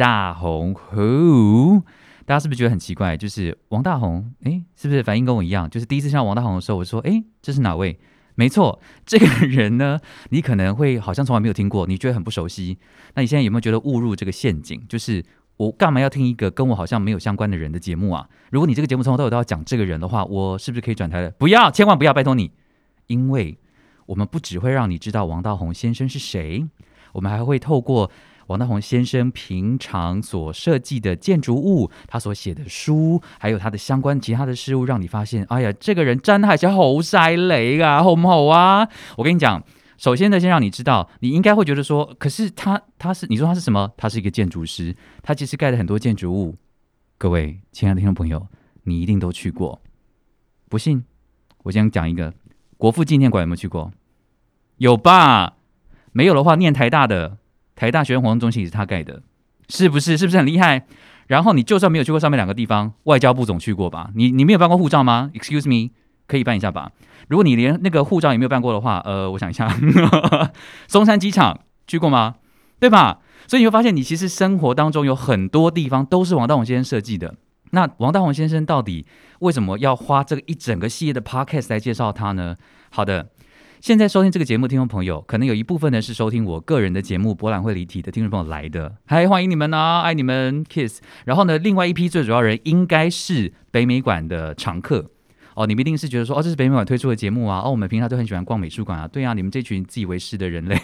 大红 Who？大家是不是觉得很奇怪？就是王大红，诶，是不是反应跟我一样？就是第一次见到王大红的时候，我说，诶，这是哪位？没错，这个人呢，你可能会好像从来没有听过，你觉得很不熟悉。那你现在有没有觉得误入这个陷阱？就是我干嘛要听一个跟我好像没有相关的人的节目啊？如果你这个节目从头到尾都要讲这个人的话，我是不是可以转台了？不要，千万不要，拜托你。因为我们不只会让你知道王大红先生是谁，我们还会透过王大宏先生平常所设计的建筑物，他所写的书，还有他的相关其他的事物，让你发现，哎呀，这个人真的还是好犀利啊，好唔好啊？我跟你讲，首先呢，先让你知道，你应该会觉得说，可是他他是你说他是什么？他是一个建筑师，他其实盖了很多建筑物。各位亲爱的听众朋友，你一定都去过，不信，我先讲一个。国父纪念馆有没有去过？有吧？没有的话，念台大的台大学生活动中心也是他盖的，是不是？是不是很厉害？然后你就算没有去过上面两个地方，外交部总去过吧？你你没有办过护照吗？Excuse me，可以办一下吧？如果你连那个护照也没有办过的话，呃，我想一下，松山机场去过吗？对吧？所以你会发现，你其实生活当中有很多地方都是王大宏先生设计的。那王大宏先生到底为什么要花这个一整个系列的 podcast 来介绍他呢？好的，现在收听这个节目的听众朋友，可能有一部分呢是收听我个人的节目《博览会离题》的听众朋友来的，嗨，欢迎你们啊，爱你们，kiss。然后呢，另外一批最主要人应该是北美馆的常客。哦，你们一定是觉得说，哦，这是北美馆推出的节目啊，哦，我们平常都很喜欢逛美术馆啊，对啊，你们这群自以为是的人类，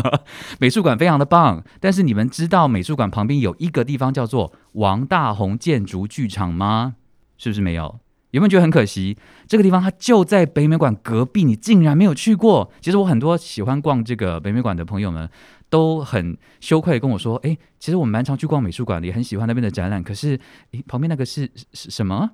美术馆非常的棒，但是你们知道美术馆旁边有一个地方叫做王大宏建筑剧场吗？是不是没有？有没有觉得很可惜？这个地方它就在北美馆隔壁，你竟然没有去过。其实我很多喜欢逛这个北美馆的朋友们都很羞愧跟我说，哎，其实我们蛮常去逛美术馆的，也很喜欢那边的展览，可是，诶，旁边那个是是什么？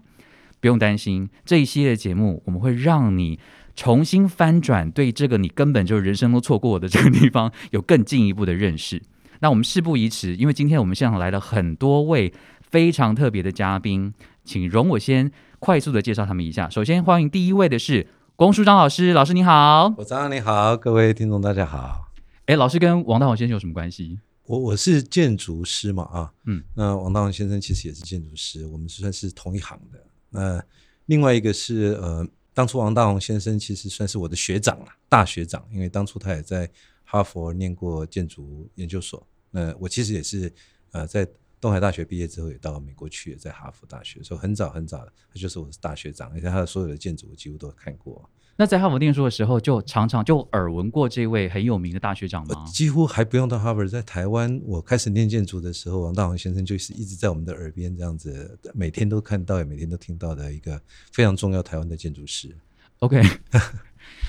不用担心，这一系列节目我们会让你重新翻转对这个你根本就人生都错过的这个地方有更进一步的认识。那我们事不宜迟，因为今天我们现场来了很多位非常特别的嘉宾，请容我先快速的介绍他们一下。首先欢迎第一位的是龚书章老师，老师你好。我张你好，各位听众大家好。哎，老师跟王大宏先生有什么关系？我我是建筑师嘛啊，嗯，那王大宏先生其实也是建筑师，我们算是同一行的。那另外一个是呃，当初王大宏先生其实算是我的学长了，大学长，因为当初他也在哈佛念过建筑研究所。那我其实也是呃，在东海大学毕业之后也到美国去，在哈佛大学，所以很早很早，他就是我的大学长，而且他的所有的建筑我几乎都看过。那在哈佛念书的时候，就常常就耳闻过这位很有名的大学长吗？几乎还不用到哈佛，在台湾我开始念建筑的时候，王大宏先生就是一直在我们的耳边这样子，每天都看到，也每天都听到的一个非常重要台湾的建筑师。OK，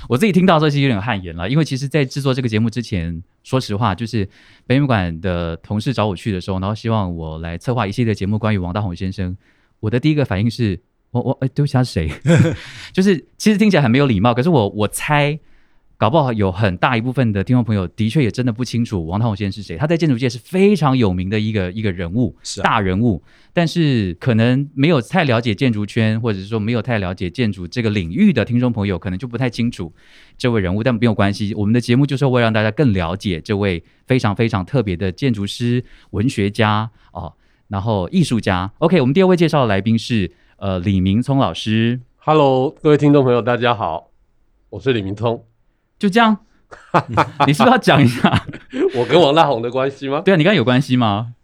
我自己听到这些有点汗颜了，因为其实，在制作这个节目之前，说实话，就是北美馆的同事找我去的时候，然后希望我来策划一系列节目关于王大宏先生，我的第一个反应是，我我哎，对不起，他是谁？就是其实听起来很没有礼貌，可是我我猜。搞不好有很大一部分的听众朋友的确也真的不清楚王大宏先生是谁。他在建筑界是非常有名的一个一个人物，是、啊、大人物。但是可能没有太了解建筑圈，或者是说没有太了解建筑这个领域的听众朋友，可能就不太清楚这位人物。但没有关系，我们的节目就是为了让大家更了解这位非常非常特别的建筑师、文学家哦，然后艺术家。OK，我们第二位介绍的来宾是呃李明聪老师。Hello，各位听众朋友，大家好，我是李明聪。就这样，你是不是要讲一下 我跟王大宏的关系吗？对啊，你刚刚有关系吗？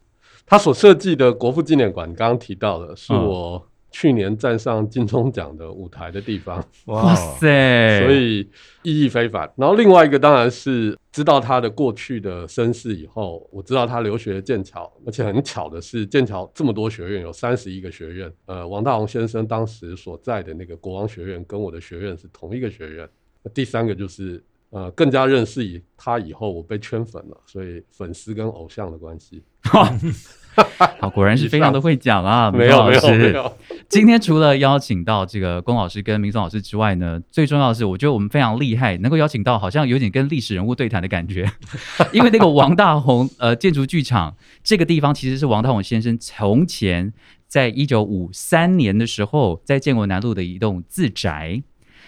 他所设计的国父纪念馆，刚刚提到的是我去年站上金钟奖的舞台的地方。哇塞！所以意义非凡。然后另外一个当然是知道他的过去的身世以后，我知道他留学剑桥，而且很巧的是，剑桥这么多学院，有三十一个学院。呃，王大宏先生当时所在的那个国王学院跟我的学院是同一个学院。第三个就是呃，更加认识以他以后，我被圈粉了，所以粉丝跟偶像的关系。好，果然是非常的会讲啊，没有没有今天除了邀请到这个龚老师跟明松老师之外呢，最重要的是，我觉得我们非常厉害，能够邀请到好像有点跟历史人物对谈的感觉，因为那个王大宏呃建筑剧场这个地方其实是王大宏先生从前在一九五三年的时候在建国南路的一栋自宅。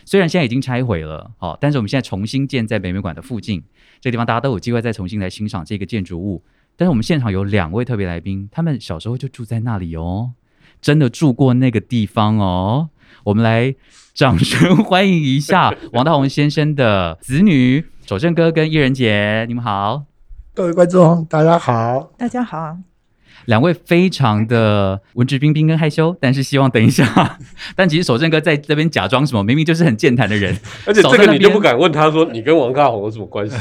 虽然现在已经拆毁了，哦，但是我们现在重新建在北美馆的附近，这个地方大家都有机会再重新来欣赏这个建筑物。但是我们现场有两位特别来宾，他们小时候就住在那里哦，真的住过那个地方哦。我们来掌声欢迎一下 王大宏先生的子女守正哥跟叶仁杰，你们好。各位观众，大家好。大家好，两位非常的文质彬彬跟害羞，但是希望等一下，但其实守正哥在这边假装什么，明明就是很健谈的人，而且这个你就不敢问他说你跟王大红有什么关系？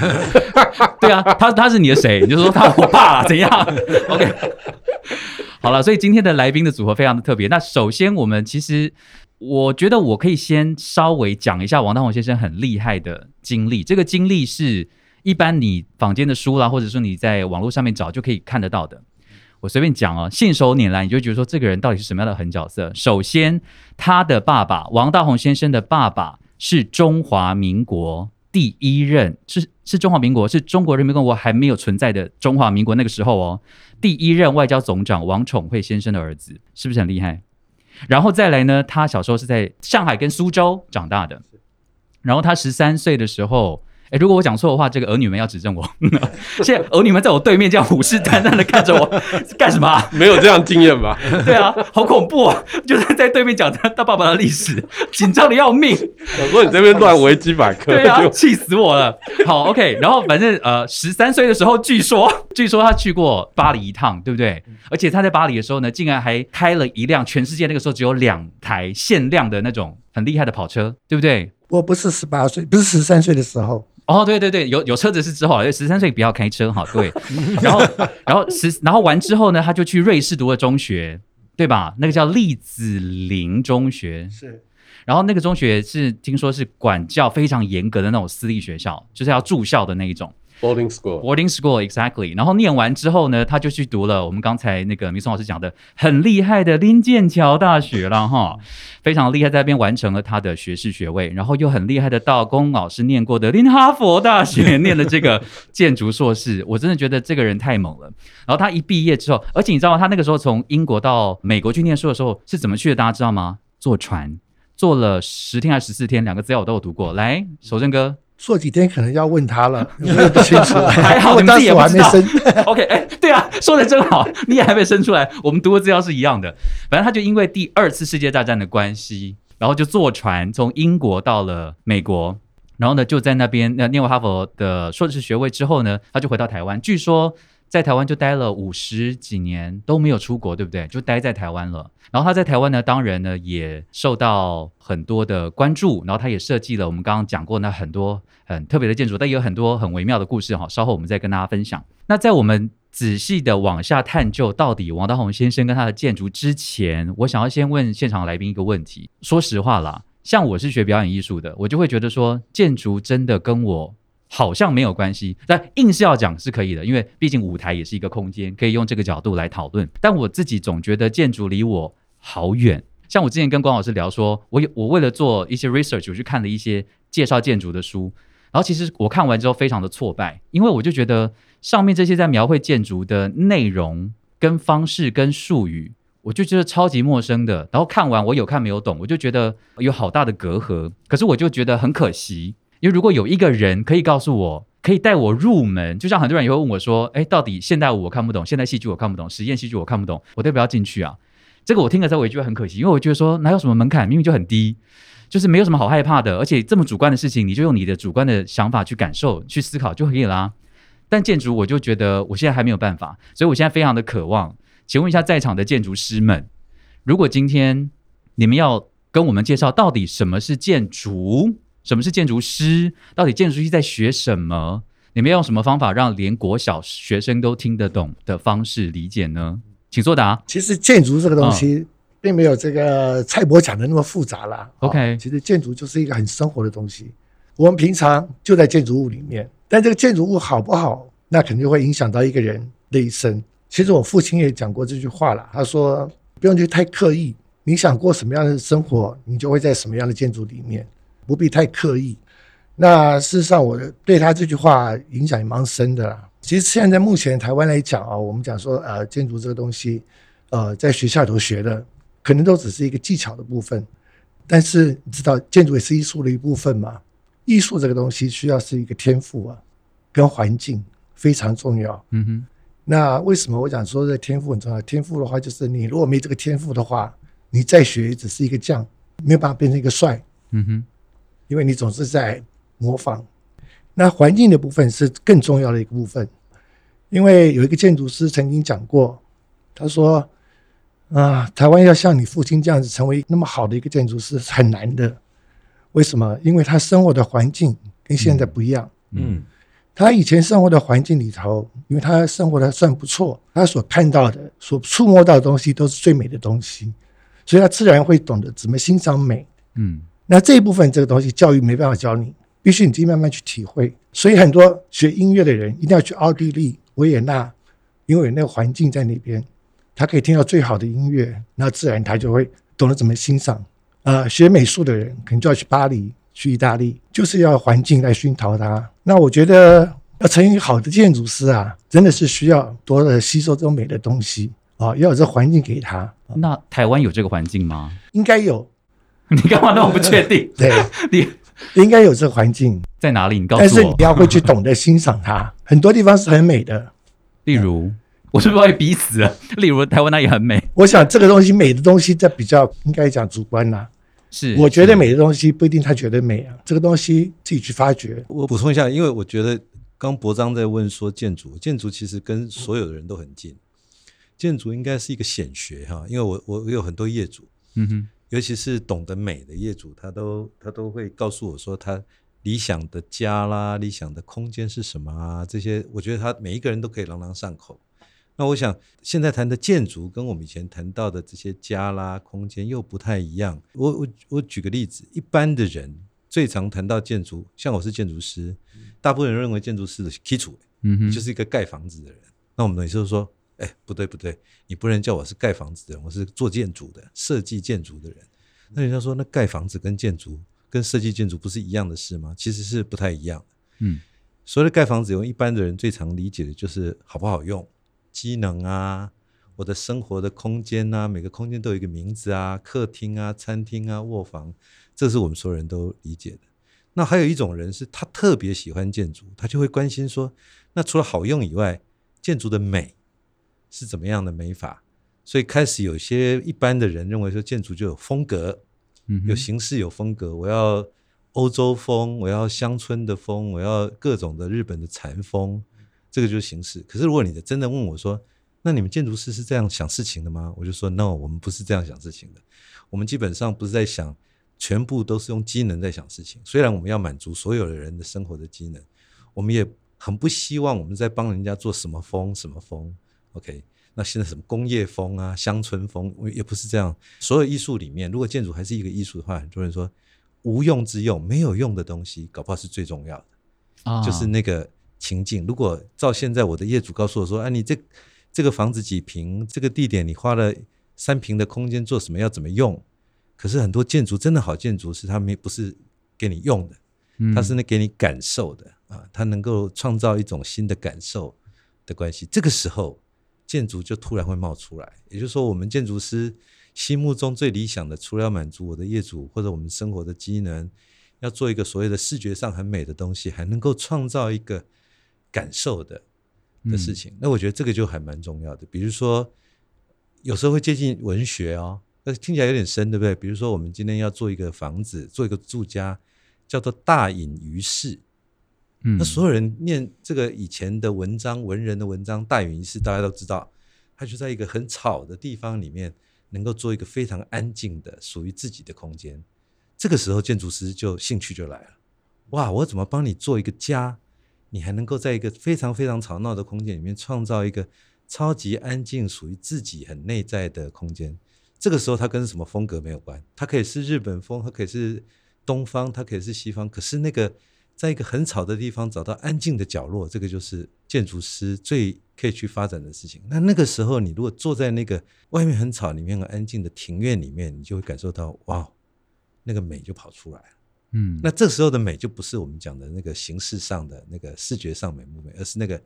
对啊，他他是你的谁？你就说他我爸啦，怎样？OK，好了，所以今天的来宾的组合非常的特别。那首先，我们其实我觉得我可以先稍微讲一下王大宏先生很厉害的经历。这个经历是一般你坊间的书啦，或者说你在网络上面找就可以看得到的。我随便讲哦，信手拈来，你就觉得说这个人到底是什么样的狠角色？首先，他的爸爸王大闳先生的爸爸是中华民国第一任，是是中华民国，是中国人民共和国还没有存在的中华民国那个时候哦，第一任外交总长王宠惠先生的儿子，是不是很厉害？然后再来呢，他小时候是在上海跟苏州长大的，然后他十三岁的时候。哎，如果我讲错的话，这个儿女们要指正我。现在儿女们在我对面这样虎视眈眈的看着我，干什么啊、没有这样经验吧？对啊，好恐怖啊！就是在对面讲他他爸爸的历史，紧张的要命。我说你这边乱维基百科，对啊，就气死我了。好，OK，然后反正呃，十三岁的时候，据说据说他去过巴黎一趟，对不对？而且他在巴黎的时候呢，竟然还开了一辆全世界那个时候只有两台限量的那种很厉害的跑车，对不对？我不是十八岁，不是十三岁的时候，哦，对对对，有有车子是之后，因为十三岁不要开车哈，对。然后然后十然后完之后呢，他就去瑞士读了中学，对吧？那个叫栗子林中学，是然后那个中学是听说是管教非常严格的那种私立学校，就是要住校的那一种 boarding school。boarding school exactly。然后念完之后呢，他就去读了我们刚才那个明松老师讲的很厉害的林剑桥大学了哈，非常厉害，在那边完成了他的学士学位，然后又很厉害的到龚老师念过的林哈佛大学 念了这个建筑硕士，我真的觉得这个人太猛了。然后他一毕业之后，而且你知道吗？他那个时候从英国到美国去念书的时候是怎么去的？大家知道吗？坐船。坐了十天还是十四天，两个资料我都有读过。来，守正哥做几天可能要问他了，我也不清楚。还好 你们自我当时我还没生，，OK，哎、对啊，说的真好，你也还没生出来，我们读的资料是一样的。反正他就因为第二次世界大战的关系，然后就坐船从英国到了美国，然后呢就在那边那念完哈佛的硕士学位之后呢，他就回到台湾，据说。在台湾就待了五十几年都没有出国，对不对？就待在台湾了。然后他在台湾呢，当然呢也受到很多的关注，然后他也设计了我们刚刚讲过那很多很特别的建筑，但也有很多很微妙的故事哈。稍后我们再跟大家分享。那在我们仔细的往下探究到底王大闳先生跟他的建筑之前，我想要先问现场来宾一个问题。说实话啦，像我是学表演艺术的，我就会觉得说建筑真的跟我好像没有关系，但硬是要讲是可以的，因为毕竟舞台也是一个空间，可以用这个角度来讨论。但我自己总觉得建筑离我好远。像我之前跟关老师聊说，我有我为了做一些 research，我去看了一些介绍建筑的书，然后其实我看完之后非常的挫败，因为我就觉得上面这些在描绘建筑的内容、跟方式、跟术语，我就觉得超级陌生的。然后看完我有看没有懂，我就觉得有好大的隔阂。可是我就觉得很可惜，因为如果有一个人可以告诉我，可以带我入门，就像很多人也会问我说：“哎，到底现代舞我看不懂，现代戏剧我看不懂，实验戏剧我看不懂，我要不要进去啊？”这个我听了之后，我也觉得很可惜，因为我觉得说哪有什么门槛，明明就很低，就是没有什么好害怕的，而且这么主观的事情，你就用你的主观的想法去感受、去思考就可以啦。但建筑，我就觉得我现在还没有办法，所以我现在非常的渴望。请问一下在场的建筑师们，如果今天你们要跟我们介绍到底什么是建筑，什么是建筑师，到底建筑师在学什么，你们要用什么方法让连国小学生都听得懂的方式理解呢？请作答。其实建筑这个东西，并没有这个蔡伯讲的那么复杂啦。OK 哦其实建筑就是一个很生活的东西，我们平常就在建筑物里面，但这个建筑物好不好，那肯定会影响到一个人的一生。其实我父亲也讲过这句话了，他说不用去太刻意，你想过什么样的生活，你就会在什么样的建筑里面，不必太刻意。那事实上，我对他这句话影响也蛮深的啦。其实现在目前台湾来讲啊，我们讲说呃建筑这个东西，呃在学校里头学的，可能都只是一个技巧的部分。但是你知道，建筑也是艺术的一部分嘛？艺术这个东西需要是一个天赋啊，跟环境非常重要。嗯哼，那为什么我讲说这天赋很重要？天赋的话，就是你如果没这个天赋的话，你再学也只是一个匠，没有办法变成一个帅，嗯哼，因为你总是在模仿。那环境的部分是更重要的一个部分，因为有一个建筑师曾经讲过，他说：“啊，台湾要像你父亲这样子成为那么好的一个建筑师是很难的。为什么？因为他生活的环境跟现在不一样。嗯他以前生活的环境里头，因为他生活的算不错，他所看到的、所触摸到的东西都是最美的东西，所以他自然会懂得怎么欣赏美。嗯那这一部分这个东西，教育没办法教你，必须你自己慢慢去体会。所以很多学音乐的人一定要去奥地利维也纳，因为有那个环境在那边，他可以听到最好的音乐，那自然他就会懂得怎么欣赏。呃，学美术的人可能就要去巴黎、去意大利，就是要环境来熏陶他。那我觉得要成为一个好的建筑师啊，真的是需要多的吸收这种美的东西啊，要有这环境给他，那台湾有这个环境吗？应该有，你干嘛那么不确定？对，你应该有这个环境。在哪里？你告诉我但是。你要会去懂得欣赏它，很多地方是很美的。例如，我是不是被逼死了？例如，台湾那也很美，我想这个东西美的东西，这比较应该讲主观啦。是我觉得美的东西不一定他觉得美啊，这个东西自己去发掘。我补充一下，因为我觉得刚博章在问说建筑，建筑其实跟所有的人都很近，建筑应该是一个显学哈，因为我我我有很多业主，嗯哼，尤其是懂得美的业主，他都他都会告诉我说他理想的家啦、理想的空间是什么啊，这些我觉得他每一个人都可以朗朗上口。那我想现在谈的建筑跟我们以前谈到的这些家啦、空间又不太一样。我我我举个例子，一般的人最常谈到建筑，像我是建筑师，大部分人认为建筑师的基础嗯哼，就是一个盖房子的人。那我们每次都说，哎，不对不对，你不能叫我是盖房子的人，我是做建筑的，设计建筑的人。那人家说，那盖房子跟建筑、跟设计建筑不是一样的事吗？其实是不太一样的。嗯所谓的盖房子，用一般的人最常理解的就是好不好用、机能啊，我的生活的空间啊，每个空间都有一个名字啊，客厅啊、餐厅啊、卧房，这是我们所有人都理解的。那还有一种人是他特别喜欢建筑，他就会关心说，那除了好用以外，建筑的美是怎么样的美法？所以开始有些一般的人认为说，建筑就有风格，嗯，有形式有风格，我要欧洲风，我要乡村的风，我要各种的日本的禅风，这个就是形式。可是如果你真的问我说，那你们建筑师是这样想事情的吗？我就说 no，我们不是这样想事情的。我们基本上不是在想，全部都是用机能在想事情。虽然我们要满足所有的人的生活的机能，我们也很不希望我们在帮人家做什么风什么风。OK，那现在什么工业风啊、乡村风，也不是这样。所有艺术里面，如果建筑还是一个艺术的话，很多人说无用之用，没有用的东西，搞不好是最重要的。啊就是那个情境。如果照现在我的业主告诉我说，啊，你这这个房子几平，这个地点你花了三平的空间做什么，要怎么用？可是很多建筑真的好建筑是他们不是给你用的，嗯它是那给你感受的啊，它能够创造一种新的感受的关系。这个时候，建筑就突然会冒出来。也就是说，我们建筑师心目中最理想的，除了要满足我的业主或者我们生活的机能，要做一个所谓的视觉上很美的东西，还能够创造一个感受的的事情。那我觉得这个就还蛮重要的。比如说，有时候会接近文学哦，那听起来有点深，对不对？比如说，我们今天要做一个房子，做一个住家，叫做大隐于市。那所有人念这个以前的文章，文人的文章，大隐于市，大家都知道，他就在一个很吵的地方里面，能够做一个非常安静的属于自己的空间。这个时候，建筑师就兴趣就来了。哇，我怎么帮你做一个家？你还能够在一个非常非常吵闹的空间里面创造一个超级安静、属于自己很内在的空间。这个时候，它跟什么风格没有关，它可以是日本风，它可以是东方，它可以是西方。可是那个在一个很吵的地方找到安静的角落，这个就是建筑师最可以去发展的事情。那那个时候，你如果坐在那个外面很吵、里面很安静的庭院里面，你就会感受到哇，那个美就跑出来了。嗯，那这时候的美就不是我们讲的那个形式上的那个视觉上美不美，而是那个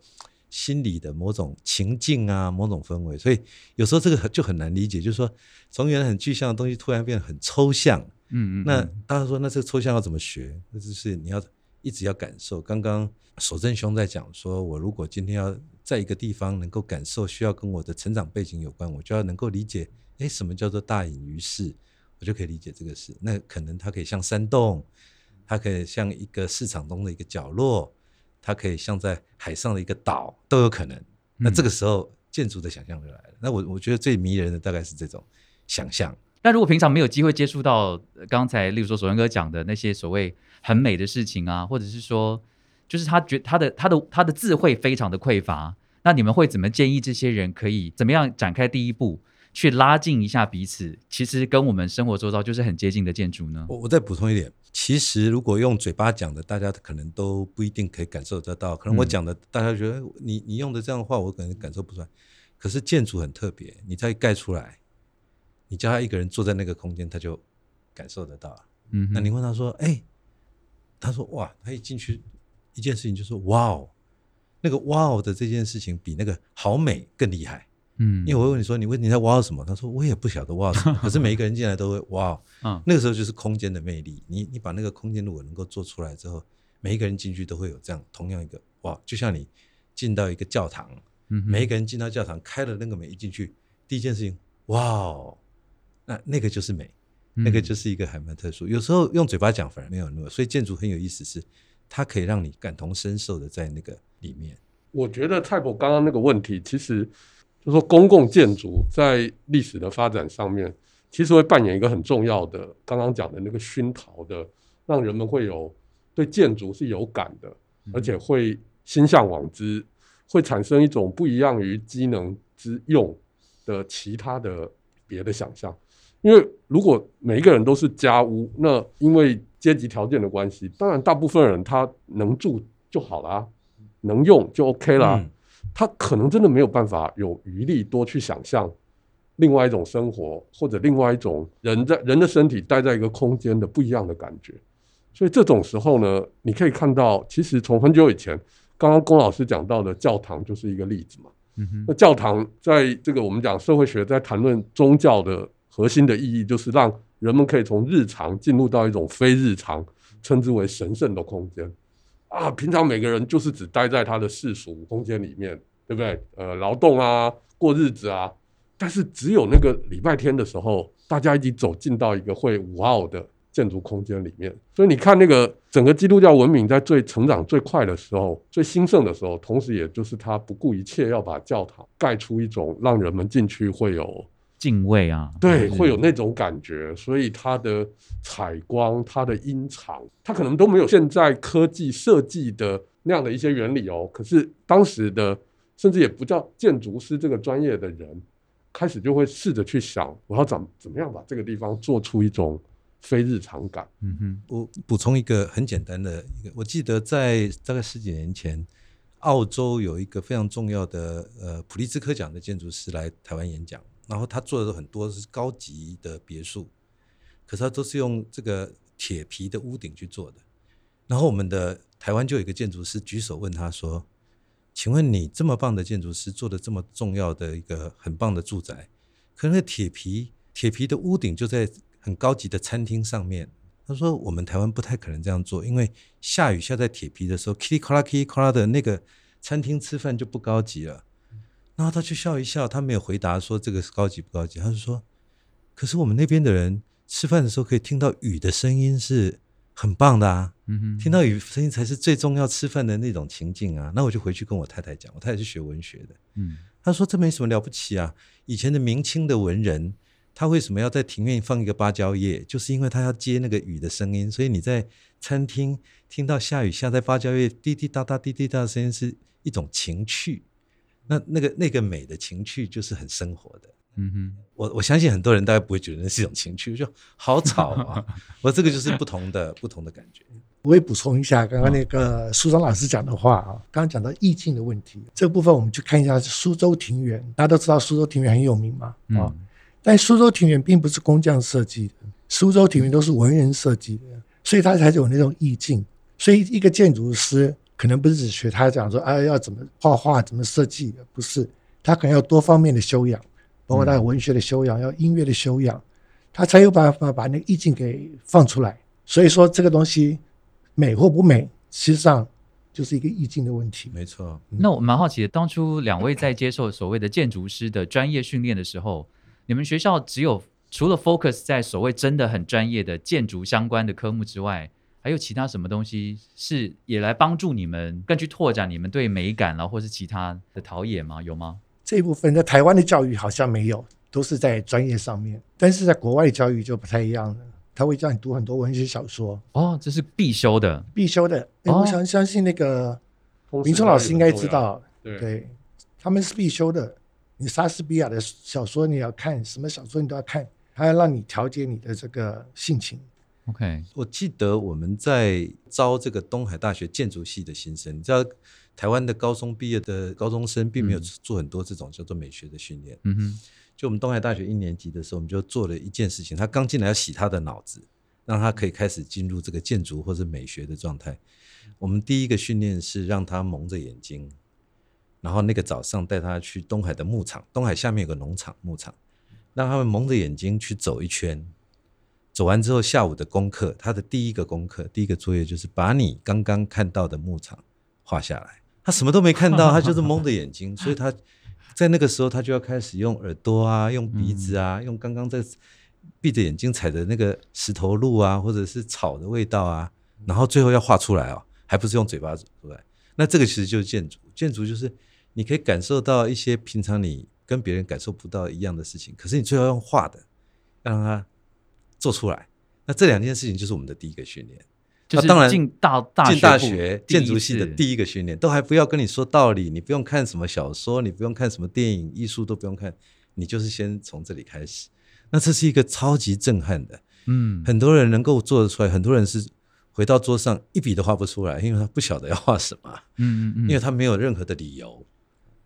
心理的某种情境啊，某种氛围。所以有时候这个就很难理解，就是说从原来很具象的东西突然变得很抽象。嗯嗯，那大家说，那这个抽象要怎么学？那就是你要一直要感受。刚刚守正兄在讲说，我如果今天要在一个地方能够感受，需要跟我的成长背景有关，我就要能够理解，哎，什么叫做大隐于市，我就可以理解这个事。那可能它可以像山洞，它可以像一个市场中的一个角落，它可以像在海上的一个岛，都有可能。那这个时候建筑的想象就来了。那我我觉得最迷人的大概是这种想象。那如果平常没有机会接触到呃刚才，例如说守仁哥讲的那些所谓很美的事情啊，或者是说，就是他觉他的他的他的智慧非常的匮乏，那你们会怎么建议这些人可以怎么样展开第一步，去拉近一下彼此？其实跟我们生活周遭就是很接近的建筑呢？我我再补充一点，其实如果用嘴巴讲的，大家可能都不一定可以感受得到。可能我讲的，大家觉得你你用的这样的话，我可能感受不出来。可是建筑很特别，你再盖出来，你叫他一个人坐在那个空间，他就感受得到了。嗯，那你问他说：“哎、他说哇，他一进去一件事情就说哇哦，那个哇哦的这件事情比那个好美更厉害。嗯，因为我会问你说，你问你在哇哦什么？他说我也不晓得哇哦什么，可是每一个人进来都会哇哦。嗯那个时候就是空间的魅力。你你把那个空间如果能够做出来之后，每一个人进去都会有这样同样一个哇，就像你进到一个教堂，嗯每一个人进到教堂开了那个门一进去，第一件事情哇哦，那那个就是美，那个嗯就是一个还蛮特殊。有时候用嘴巴讲反而没有那么，所以建筑很有意思是，它可以让你感同身受的在那个里面。我觉得蔡伯刚刚那个问题，其实就说公共建筑在历史的发展上面，其实会扮演一个很重要的，刚刚讲的那个熏陶的，让人们会有对建筑是有感的，而且会心向往之，会产生一种不一样于机能之用的其他的别的想象。因为如果每一个人都是家屋，那因为阶级条件的关系，当然大部分人他能住就好啦，能用就 OK 啦。嗯他可能真的没有办法有余力多去想象另外一种生活，或者另外一种人在人的身体待在一个空间的不一样的感觉。所以这种时候呢，你可以看到，其实从很久以前，刚刚龚老师讲到的教堂就是一个例子嘛。那教堂在这个我们讲社会学在谈论宗教的核心的意义，就是让人们可以从日常进入到一种非日常，称之为神圣的空间。啊，平常每个人就是只待在他的世俗空间里面，对不对？呃，劳动啊，过日子啊。但是只有那个礼拜天的时候，大家一起走进到一个会哇哦的建筑空间里面。所以你看，那个整个基督教文明在最成长最快的时候、最兴盛的时候，同时也就是他不顾一切要把教堂盖出一种让人们进去会有敬畏啊，对，会有那种感觉，所以它的采光、它的音场，它可能都没有现在科技设计的那样的一些原理哦。可是当时的，甚至也不叫建筑师这个专业的人，开始就会试着去想，我要怎怎么样把这个地方做出一种非日常感。嗯哼，我补充一个很简单的一个，我记得在大概十几年前，澳洲有一个非常重要的呃普利兹克奖的建筑师来台湾演讲，然后他做的很多是高级的别墅，可是他都是用这个铁皮的屋顶去做的。然后我们的台湾就有一个建筑师举手问他说：“请问你这么棒的建筑师，做的这么重要的一个很棒的住宅，可是那铁皮铁皮的屋顶就在很高级的餐厅上面。”他说：“我们台湾不太可能这样做，因为下雨下在铁皮的时候，噼里咔啦噼里咔啦的那个餐厅吃饭就不高级了。”然后他就笑一笑，他没有回答说这个是高级不高级，他就说：“可是我们那边的人吃饭的时候可以听到雨的声音，是很棒的啊。”嗯，听到雨声音才是最重要吃饭的那种情境啊。那我就回去跟我太太讲，我太太是学文学的，嗯她说这没什么了不起啊。以前的明清的文人，他为什么要在庭院放一个芭蕉叶？就是因为他要接那个雨的声音。所以你在餐厅听到下雨下在芭蕉叶滴滴答答滴滴答的声音，是一种情趣。那那个那个美的情趣就是很生活的。嗯哼，我我相信很多人大概不会觉得那是一种情趣，就好吵啊。我这个就是不同的不同的感觉。我也补充一下刚刚那个苏张老师讲的话啊，刚刚讲到意境的问题，这部分我们去看一下苏州庭园，大家都知道苏州庭园很有名嘛，啊、嗯但苏州庭园并不是工匠设计的，苏州庭园都是文人设计的，所以它才有那种意境。所以一个建筑师可能不是只学他讲说，哎，要怎么画画、怎么设计的，不是，他可能要多方面的修养，包括他文学的修养，要音乐的修养，他才有办法把那个意境给放出来。所以说这个东西美或不美，实际上就是一个意境的问题。没错，那我蛮好奇的，当初两位在接受所谓的建筑师的专业训练的时候，你们学校只有除了 focus 在所谓真的很专业的建筑相关的科目之外，还有其他什么东西是也来帮助你们更去拓展你们对美感，然后或是其他的陶冶吗？有吗？这一部分在台湾的教育好像没有，都是在专业上面，但是在国外的教育就不太一样了。他会叫你读很多文学小说，哦，这是必修的。必修的。哎，哦我想相信那个通识明聪老师应该知道，对对，他们是必修的。你莎士比亚的小说你要看，什么小说你都要看，他要让你调节你的这个性情。OK，我记得我们在招这个东海大学建筑系的新生，你知道台湾的高中毕业的高中生并没有嗯做很多这种叫做美学的训练。嗯哼，就我们东海大学一年级的时候，我们就做了一件事情，他刚进来要洗他的脑子，让他可以开始进入这个建筑或者美学的状态。我们第一个训练是让他蒙着眼睛，然后那个早上带他去东海的牧场，东海下面有个农场牧场，让他们蒙着眼睛去走一圈。走完之后，下午的功课，他的第一个功课，第一个作业就是把你刚刚看到的牧场画下来。他什么都没看到，他就是蒙着眼睛，所以他在那个时候，他就要开始用耳朵啊，用鼻子啊，用刚刚在闭着眼睛踩的那个石头路啊，或者是草的味道啊，然后最后要画出来哦，还不是用嘴巴出来。那这个其实就是建筑，建筑就是你可以感受到一些平常你跟别人感受不到一样的事情，可是你最后要用画的，让它做出来。那这两件事情就是我们的第一个训练。就是当然进大大进大学建筑系的第一个训练，都还不要跟你说道理，你不用看什么小说，你不用看什么电影、艺术都不用看，你就是先从这里开始。那这是一个超级震撼的，嗯很多人能够做得出来，很多人是回到桌上一笔都画不出来，因为他不晓得要画什么，嗯嗯嗯，因为他没有任何的理由。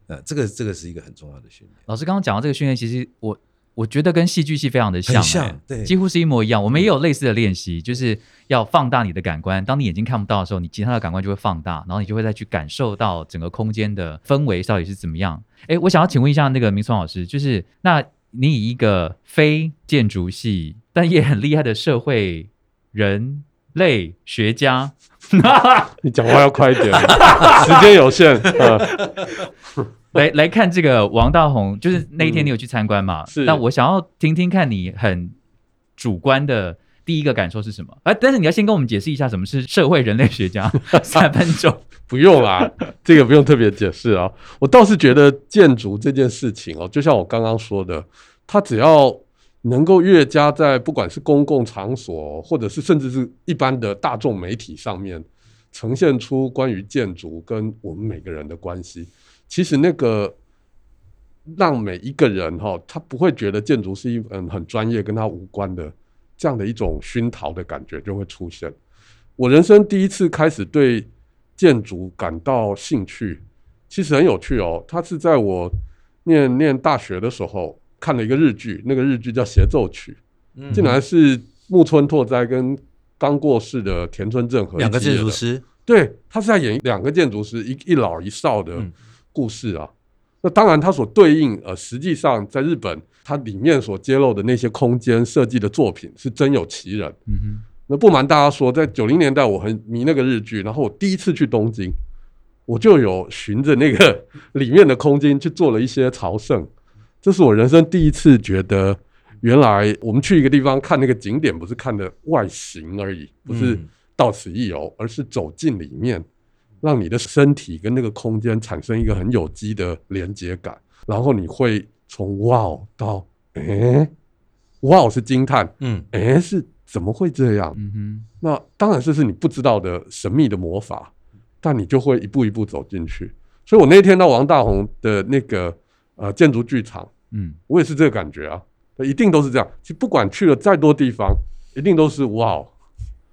呃，这个这个是一个很重要的训练。老师刚刚讲到这个训练，其实我我觉得跟戏剧系非常的像、很像欸对几乎是一模一样。我们也有类似的练习，就是要放大你的感官。当你眼睛看不到的时候，你其他的感官就会放大，然后你就会再去感受到整个空间的氛围到底是怎么样。哎，我想要请问一下那个明松老师，就是那你以一个非建筑系但也很厉害的社会人类学家，你讲话要快一点，时间有限。呃，来来看这个王大宏，就是那一天你有去参观嘛？是那我想要听听看你很主观的第一个感受是什么？哎、但是你要先跟我们解释一下什么是社会人类学家，三分钟。不用啦，这个不用特别解释啊。我倒是觉得建筑这件事情哦，就像我刚刚说的，它只要能够越加在不管是公共场所，或者是甚至是一般的大众媒体上面，呈现出关于建筑跟我们每个人的关系，其实那个让每一个人哈、他不会觉得建筑是一嗯很专业跟他无关的这样的一种熏陶的感觉就会出现。我人生第一次开始对建筑感到兴趣，其实很有趣哦。他是在我念念大学的时候看了一个日剧，那个日剧叫《协奏曲》，嗯竟然是木村拓哉跟刚过世的田村正和两个建筑师，对，他是在演两个建筑师，一一老一少的嗯故事啊。那当然，它所对应呃，实际上在日本，它里面所揭露的那些空间设计的作品是真有其人。嗯哼，那不瞒大家说，在九零年代，我很迷那个日剧，然后我第一次去东京，我就有循着那个里面的空间去做了一些朝圣。这是我人生第一次觉得，原来我们去一个地方看那个景点，不是看的外形而已，不是嗯到此一游，而是走进里面，让你的身体跟那个空间产生一个很有机的连接感，然后你会从哇哦到诶，哇哦是惊叹，嗯。诶？是怎么会这样？嗯哼，那当然这是你不知道的神秘的魔法，但你就会一步一步走进去。所以我那天到王大宏的那个呃建筑剧场，嗯。我也是这个感觉啊。一定都是这样。其实不管去了再多地方，一定都是哇，哦。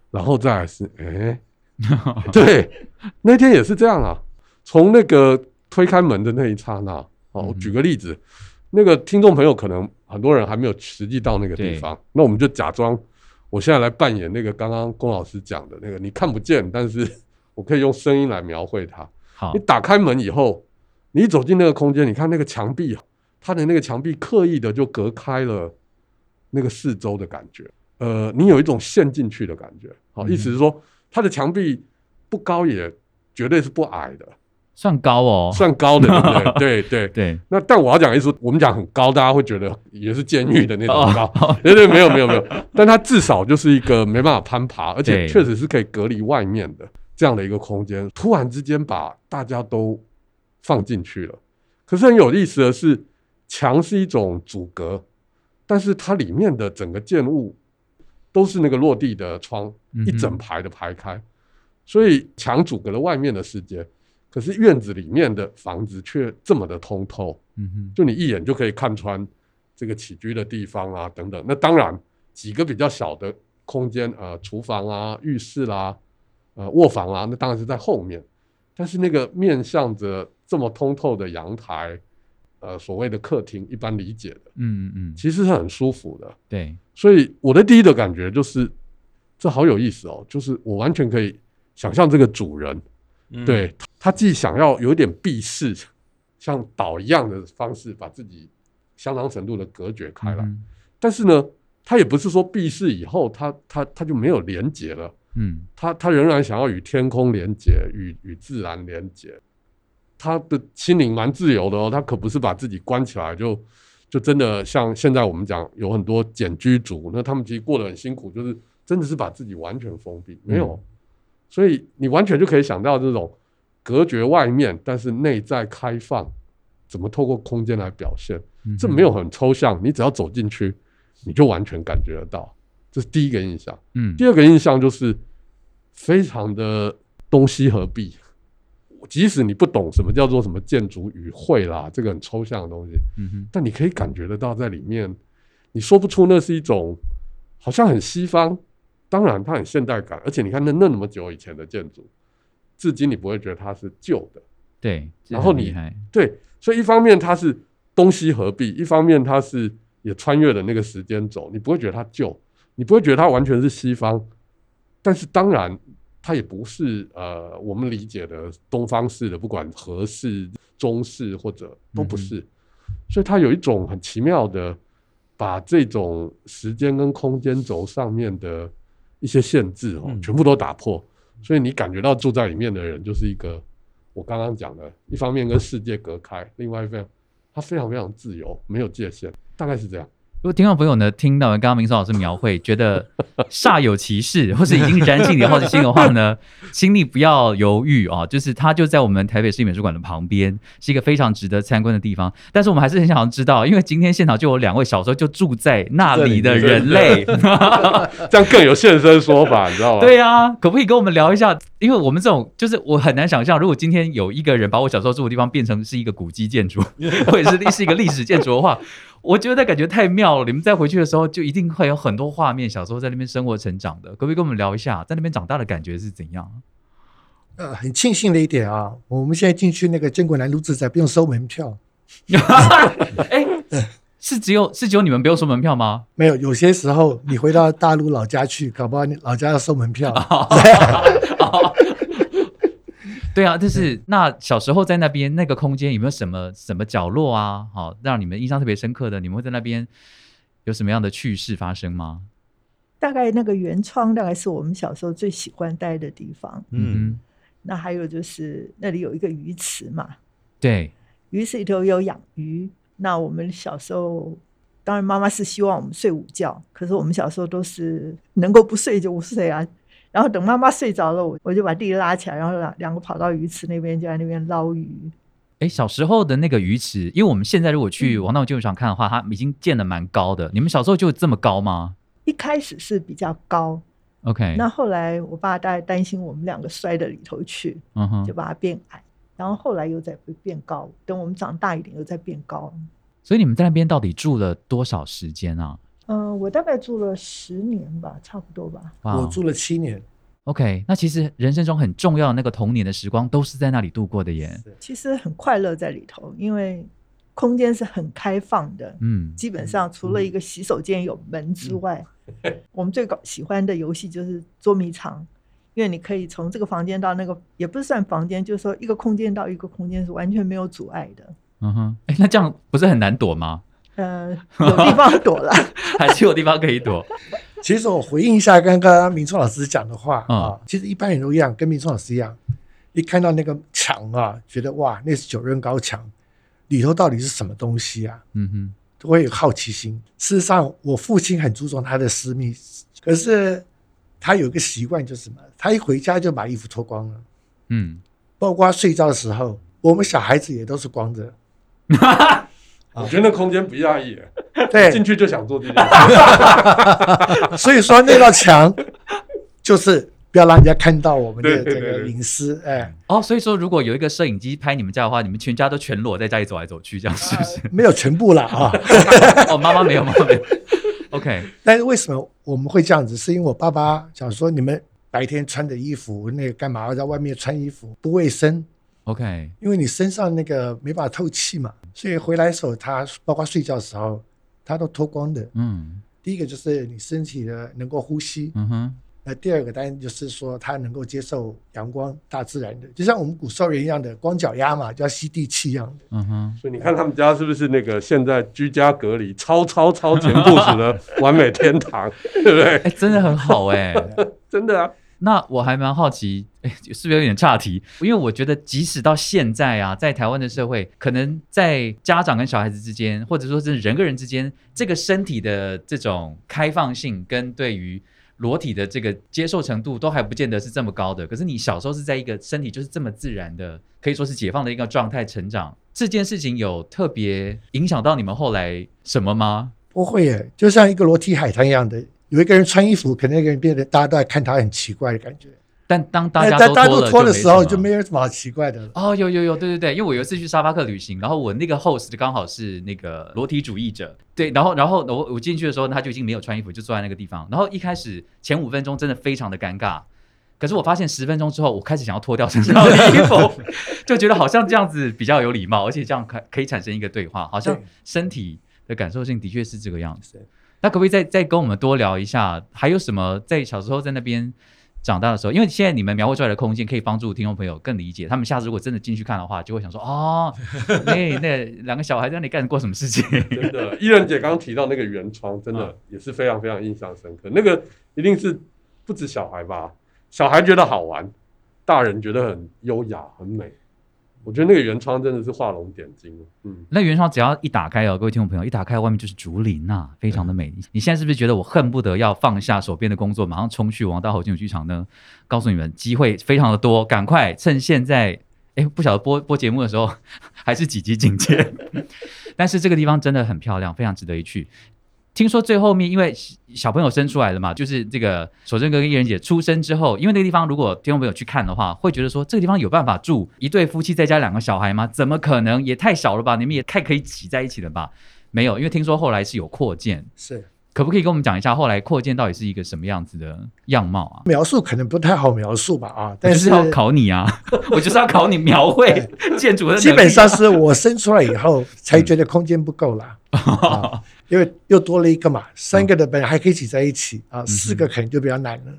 然后再来是哎，对，那天也是这样啊。从那个推开门的那一刹那，哦，我举个例子，那个听众朋友可能很多人还没有实际到那个地方，那我们就假装我现在来扮演那个刚刚龚老师讲的那个，你看不见，但是我可以用声音来描绘它。好你，打开门以后，你一走进那个空间，你看那个墙壁，它的那个墙壁刻意的就隔开了那个四周的感觉，呃，你有一种陷进去的感觉。好，意思是说它的墙壁不高也绝对是不矮的，算高哦。算高的，对不对？对对。对，那但我要讲的意思，我们讲很高，大家会觉得也是监狱的那种高，哦 对对，没有没有没有，但它至少就是一个没办法攀爬，而且确实是可以隔离外面的这样的一个空间。突然之间把大家都放进去了，可是很有意思的是，墙是一种阻隔，但是它里面的整个建物都是那个落地的窗，嗯一整排的排开，所以墙阻隔了外面的世界。可是院子里面的房子却这么的通透，嗯哼，就你一眼就可以看穿这个起居的地方啊，等等。那当然，几个比较小的空间，呃，厨房啊、浴室啦、呃、卧房啊，那当然是在后面。但是那个面向着这么通透的阳台，呃，所谓的客厅，一般理解的，嗯嗯嗯，其实是很舒服的。对，所以我的第一的感觉就是，这好有意思哦，就是我完全可以想象这个主人，嗯。对他既想要有一点避世，像岛一样的方式把自己相当程度的隔绝开来，嗯但是呢，他也不是说避世以后他他他就没有连结了，嗯。他他仍然想要与天空连接，与与自然连结，他的心灵蛮自由的哦，他可不是把自己关起来就就真的像现在我们讲有很多简居族，那他们其实过得很辛苦，就是真的是把自己完全封闭，没有，所以你完全就可以想到这种隔绝外面，但是内在开放，怎么透过空间来表现？嗯，这没有很抽象，你只要走进去，你就完全感觉得到，这是第一个印象。嗯第二个印象就是非常的东西合璧。即使你不懂什么叫做什么建筑语汇啦，这个很抽象的东西，嗯哼，但你可以感觉得到在里面，你说不出那是一种好像很西方，当然它很现代感，而且你看那那那么久以前的建筑，至今你不会觉得它是旧的。对，然后你对，所以一方面它是东西合璧，一方面它是也穿越了那个时间轴，你不会觉得它旧，你不会觉得它完全是西方，但是当然它也不是呃我们理解的东方式的，不管和式、中式或者都不是，所以它有一种很奇妙的把这种时间跟空间轴上面的一些限制哦，嗯全部都打破，所以你感觉到住在里面的人就是一个。我刚刚讲的，一方面跟世界隔开，另外一方面它非常非常自由，没有界限，大概是这样。如果听众朋友呢听到刚刚明松老师描绘，觉得 煞有其事，或是已经燃起你的好奇心的话呢，请你不要犹豫啊，就是它就在我们台北市立美术馆的旁边，是一个非常值得参观的地方。但是我们还是很想要知道，因为今天现场就有两位小时候就住在那里的人类，这样更有现身说法，你知道吗？对啊，可不可以跟我们聊一下？因为我们这种就是我很难想象，如果今天有一个人把我小时候住的地方变成是一个古迹建筑，或者是是一个历史建筑的话，我觉得感觉太妙了。你们再回去的时候，就一定会有很多画面，小时候在那边生活成长的，可不可以跟我们聊一下，在那边长大的感觉是怎样？呃，很庆幸的一点啊，我们现在进去那个建国南路自在不用收门票，哎、是只有是只有你们不用收门票吗？没有，有些时候你回到大陆老家去，搞不好你老家要收门票。对啊，就是那小时候在那边那个空间有没有什么什么角落啊？好，让你们印象特别深刻的，你们会在那边有什么样的趣事发生吗？大概那个圆窗大概是我们小时候最喜欢待的地方。嗯，那还有就是那里有一个鱼池嘛，对，鱼池里头有养鱼。那我们小时候，当然妈妈是希望我们睡午觉，可是我们小时候都是能够不睡就不睡啊。然后等妈妈睡着了，我我就把弟弟拉起来，然后两两个跑到鱼池那边，就在那边捞鱼。哎，小时候的那个鱼池，因为我们现在如果去王道建筑场看的话，它已经建的蛮高的。你们小时候就这么高吗一开始是比较高，？OK，那后来我爸大概担心我们两个摔到里头去，嗯哼就，把它变矮，然后后来又再变高。等我们长大一点，又再变高。所以你们在那边到底住了多少时间啊？嗯、我大概住了十年吧，差不多吧。哇我住了七年，OK，那其实人生中很重要的那个童年的时光都是在那里度过的耶。其实很快乐在里头，因为空间是很开放的。嗯，基本上除了一个洗手间有门之外，我们最搞喜欢的游戏就是捉迷藏，因为你可以从这个房间到那个，也不是算房间，就是说一个空间到一个空间是完全没有阻碍的。嗯哼，哎，那这样不是很难躲吗？呃，有地方躲了。还是有地方可以躲？其实我回应一下刚刚明聪老师讲的话嗯啊，其实一般人都一样，跟明聪老师一样，一看到那个墙啊，觉得哇，那是九仞高墙，里头到底是什么东西啊？嗯哼，都会有好奇心。事实上，我父亲很注重他的私密，可是他有一个习惯，就是什么？他一回家就把衣服脱光了，嗯，包括睡觉的时候，我们小孩子也都是光着。我觉得那空间不压抑，对进，去就想做这件事。所以说那道墙就是不要让人家看到我们的这个对对对对隐私。哎，哦，所以说如果有一个摄影机拍你们家的话，你们全家都全裸在家里走来走去，这样是不是？没有全部了啊。哦，妈妈没有，妈妈没有。OK，但是为什么我们会这样子？是因为我爸爸想说，你们白天穿的衣服，那个干嘛要在外面穿衣服不卫生？OK，因为你身上那个没办法透气嘛，所以回来的时候，他包括睡觉的时候，他都脱光的。嗯第一个就是你身体的能够呼吸，嗯哼，那第二个当然就是说他能够接受阳光、大自然的，就像我们古时候人一样的光脚丫嘛，叫吸地气一样的。嗯哼，所以你看他们家是不是那个现在居家隔离超超超前部署的 完美天堂，对不对？哎，真的很好哎。真的啊，那我还蛮好奇，哎，是不是有点岔题？因为我觉得，即使到现在啊，在台湾的社会，可能在家长跟小孩子之间，或者说是人跟人之间，这个身体的这种开放性跟对于裸体的这个接受程度，都还不见得是这么高的。可是你小时候是在一个身体就是这么自然的，可以说是解放的一个状态成长，这件事情有特别影响到你们后来什么吗？不会耶，就像一个裸体海滩一样的，有一个人穿衣服，可能那个人变得大家都在看他很奇怪的感觉。但当大家都脱了脱的时候，就没有什么好奇怪的了。哦，有有有，对对对，因为我有一次去沙巴克旅行，然后我那个 host 刚好是那个裸体主义者，对，然后然后我我进去的时候，他就已经没有穿衣服，就坐在那个地方，然后一开始前五分钟真的非常的尴尬，可是我发现十分钟之后，我开始想要脱掉身上的衣服，就觉得好像这样子比较有礼貌，而且这样可可以产生一个对话，好像身体的感受性的确是这个样子。是那可不可以再再跟我们多聊一下，还有什么在小时候在那边长大的时候？因为现在你们描绘出来的空间可以帮助听众朋友更理解，他们下次如果真的进去看的话，就会想说哦，那那两个小孩在那里干过什么事情？真的。伊人姐刚刚提到那个圆窗，真的也是非常非常印象深刻。那个一定是不止小孩吧，小孩觉得好玩，大人觉得很优雅、很美。我觉得那个圆窗真的是画龙点睛。嗯，那原窗只要一打开哦，各位听众朋友，一打开外面就是竹林呐、非常的美。你现在是不是觉得我恨不得要放下手边的工作，马上冲去王大侯金曲剧场呢？告诉你们，机会非常的多，赶快趁现在。哎，不晓得播播节目的时候 还是几级警戒，但是这个地方真的很漂亮，非常值得一去。听说最后面，因为小朋友生出来的嘛，就是这个守正哥跟艺人姐出生之后，因为那个地方如果听众朋友去看的话，会觉得说这个地方有办法住一对夫妻再加两个小孩吗？怎么可能？也太小了吧！你们也太可以挤在一起了吧？没有，因为听说后来是有扩建，是可不可以跟我们讲一下后来扩建到底是一个什么样子的样貌啊？描述可能不太好描述吧啊，但就是要考你啊！我就是要考你描绘建筑的基本上是我生出来以后才觉得空间不够啦，啊，因为又多了一个嘛，三个的本来还可以挤在一起啊，四个可能就比较难了。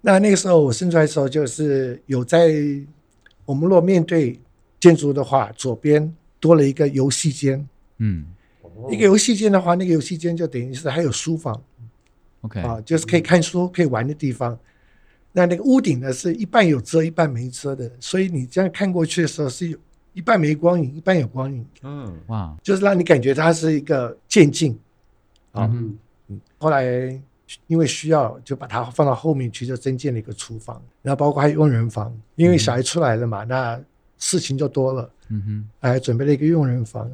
那那个时候我生出来的时候，就是有在我们如果面对建筑的话，左边多了一个游戏间，嗯一个游戏间的话，那个游戏间就等于是还有书房，OK，啊，就是可以看书、可以玩的地方。那那个屋顶呢，是一半有遮，一半没遮的，所以你这样看过去的时候，是有一半没光影，一半有光影，嗯，哇，就是让你感觉它是一个渐进啊。嗯嗯，后来因为需要，就把它放到后面去，就增建了一个厨房，然后包括还有佣人房，因为小孩出来了嘛，那事情就多了，嗯哼，还准备了一个佣人房。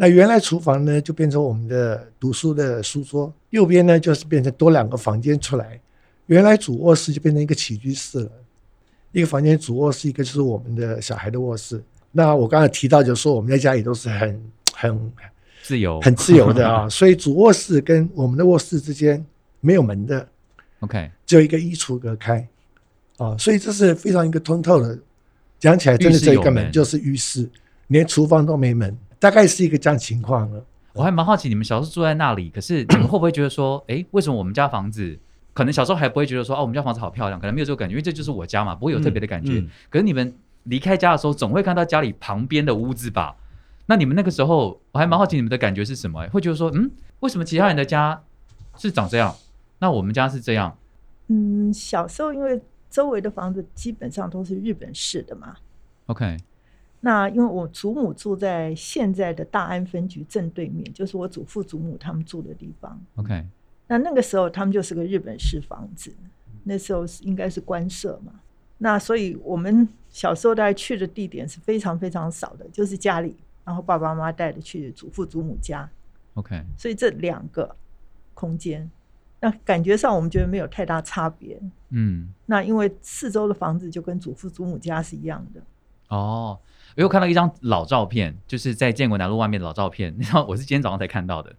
那原来厨房呢，就变成我们的读书的书桌，右边呢就是变成多两个房间出来。原来主卧室就变成一个起居室了，一个房间主卧室，一个就是我们的小孩的卧室。那我刚才提到，就是说我们在家里都是很很自由，很自由的啊，所以主卧室跟我们的卧室之间没有门的，OK，只有一个衣橱隔开，啊，所以这是非常一个通透的。讲起来真的只有这一个门门就是浴室，连厨房都没门，大概是一个这样情况了。我还蛮好奇，你们小时候住在那里，可是你们会不会觉得说，诶，为什么我们家房子？可能小时候还不会觉得说，哦，我们家房子好漂亮，可能没有这个感觉，因为这就是我家嘛，不会有特别的感觉。嗯嗯可是你们离开家的时候，总会看到家里旁边的屋子吧？那你们那个时候，我还蛮好奇你们的感觉是什么、诶会觉得说，嗯，为什么其他人的家是长这样，那我们家是这样？嗯，小时候因为周围的房子基本上都是日本式的嘛，OK，那因为我祖母住在现在的大安分局正对面，就是我祖父祖母他们住的地方。OK，那那个时候他们就是个日本式房子，那时候是应该是官舍嘛。那所以我们小时候大概去的地点是非常非常少的，就是家里，然后爸爸妈妈带着去祖父祖母家，OK，所以这两个空间，那感觉上我们觉得没有太大差别。嗯，那因为四周的房子就跟祖父祖母家是一样的，哦，我有看到一张老照片，就是在建国南路外面的老照片，然后我是今天早上才看到的。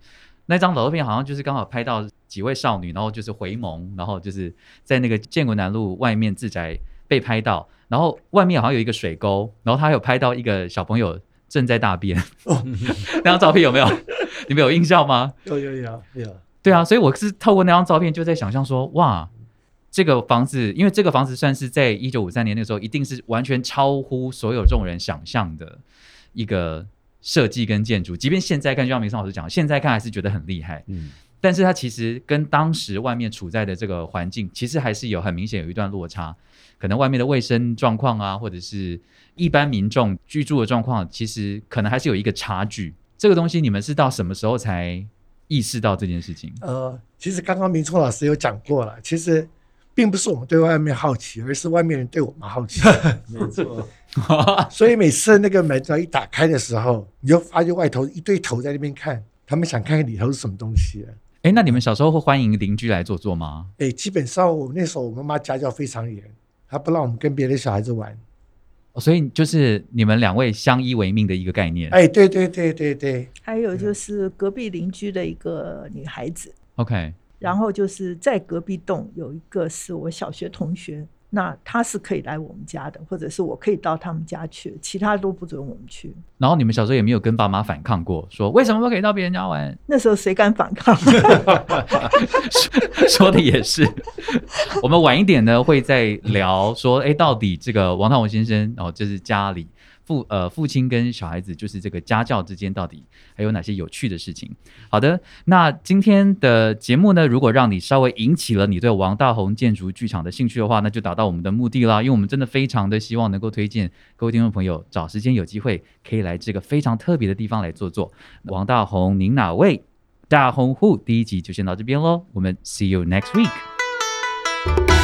那张老照片好像就是刚好拍到几位少女，然后就是回眸，然后就是在那个建国南路外面自宅被拍到，然后外面好像有一个水沟，然后他有拍到一个小朋友正在大便。那张照片有没有？你们有印象吗？有有有有，对啊，所以我是透过那张照片就在想象说，哇，这个房子，因为这个房子算是在一九五三年那个时候，一定是完全超乎所有众人想象的一个设计跟建筑。即便现在看，就像明生老师讲，现在看还是觉得很厉害，嗯，但是它其实跟当时外面处在的这个环境，其实还是有很明显有一段落差。可能外面的卫生状况啊，或者是一般民众居住的状况，其实可能还是有一个差距。这个东西你们是到什么时候才意识到这件事情？呃，其实刚刚明聪老师有讲过了，其实并不是我们对外面好奇，而是外面人对我们好奇。没错，所以每次那个门只要一打开的时候，你就发现外头一堆头在那边看，他们想看看里头是什么东西。哎，那你们小时候会欢迎邻居来坐坐吗？哎，基本上我们那时候我妈妈家教非常严，她不让我们跟别的小孩子玩。哦所以就是你们两位相依为命的一个概念。哎，对对对对对，还有就是隔壁邻居的一个女孩子，OK，然后就是在隔壁栋有一个是我小学同学，那他是可以来我们家的，或者是我可以到他们家去，其他都不准我们去。然后你们小时候也没有跟爸妈反抗过，说为什么不可以到别人家玩？那时候谁敢反抗？说的也是。我们晚一点呢会再聊说，哎，到底这个王大文先生，哦，就是家里父呃父亲跟小孩子，就是这个家教之间到底还有哪些有趣的事情？好的，那今天的节目呢，如果让你稍微引起了你对王大宏建筑剧场的兴趣的话，那就达到我们的目的啦。因为我们真的非常的希望能够推荐各位听众朋友找时间有机会可以来这个非常特别的地方来坐坐。王大宏，您哪位？大红户第一集就先到这边喽，我们 see you next week。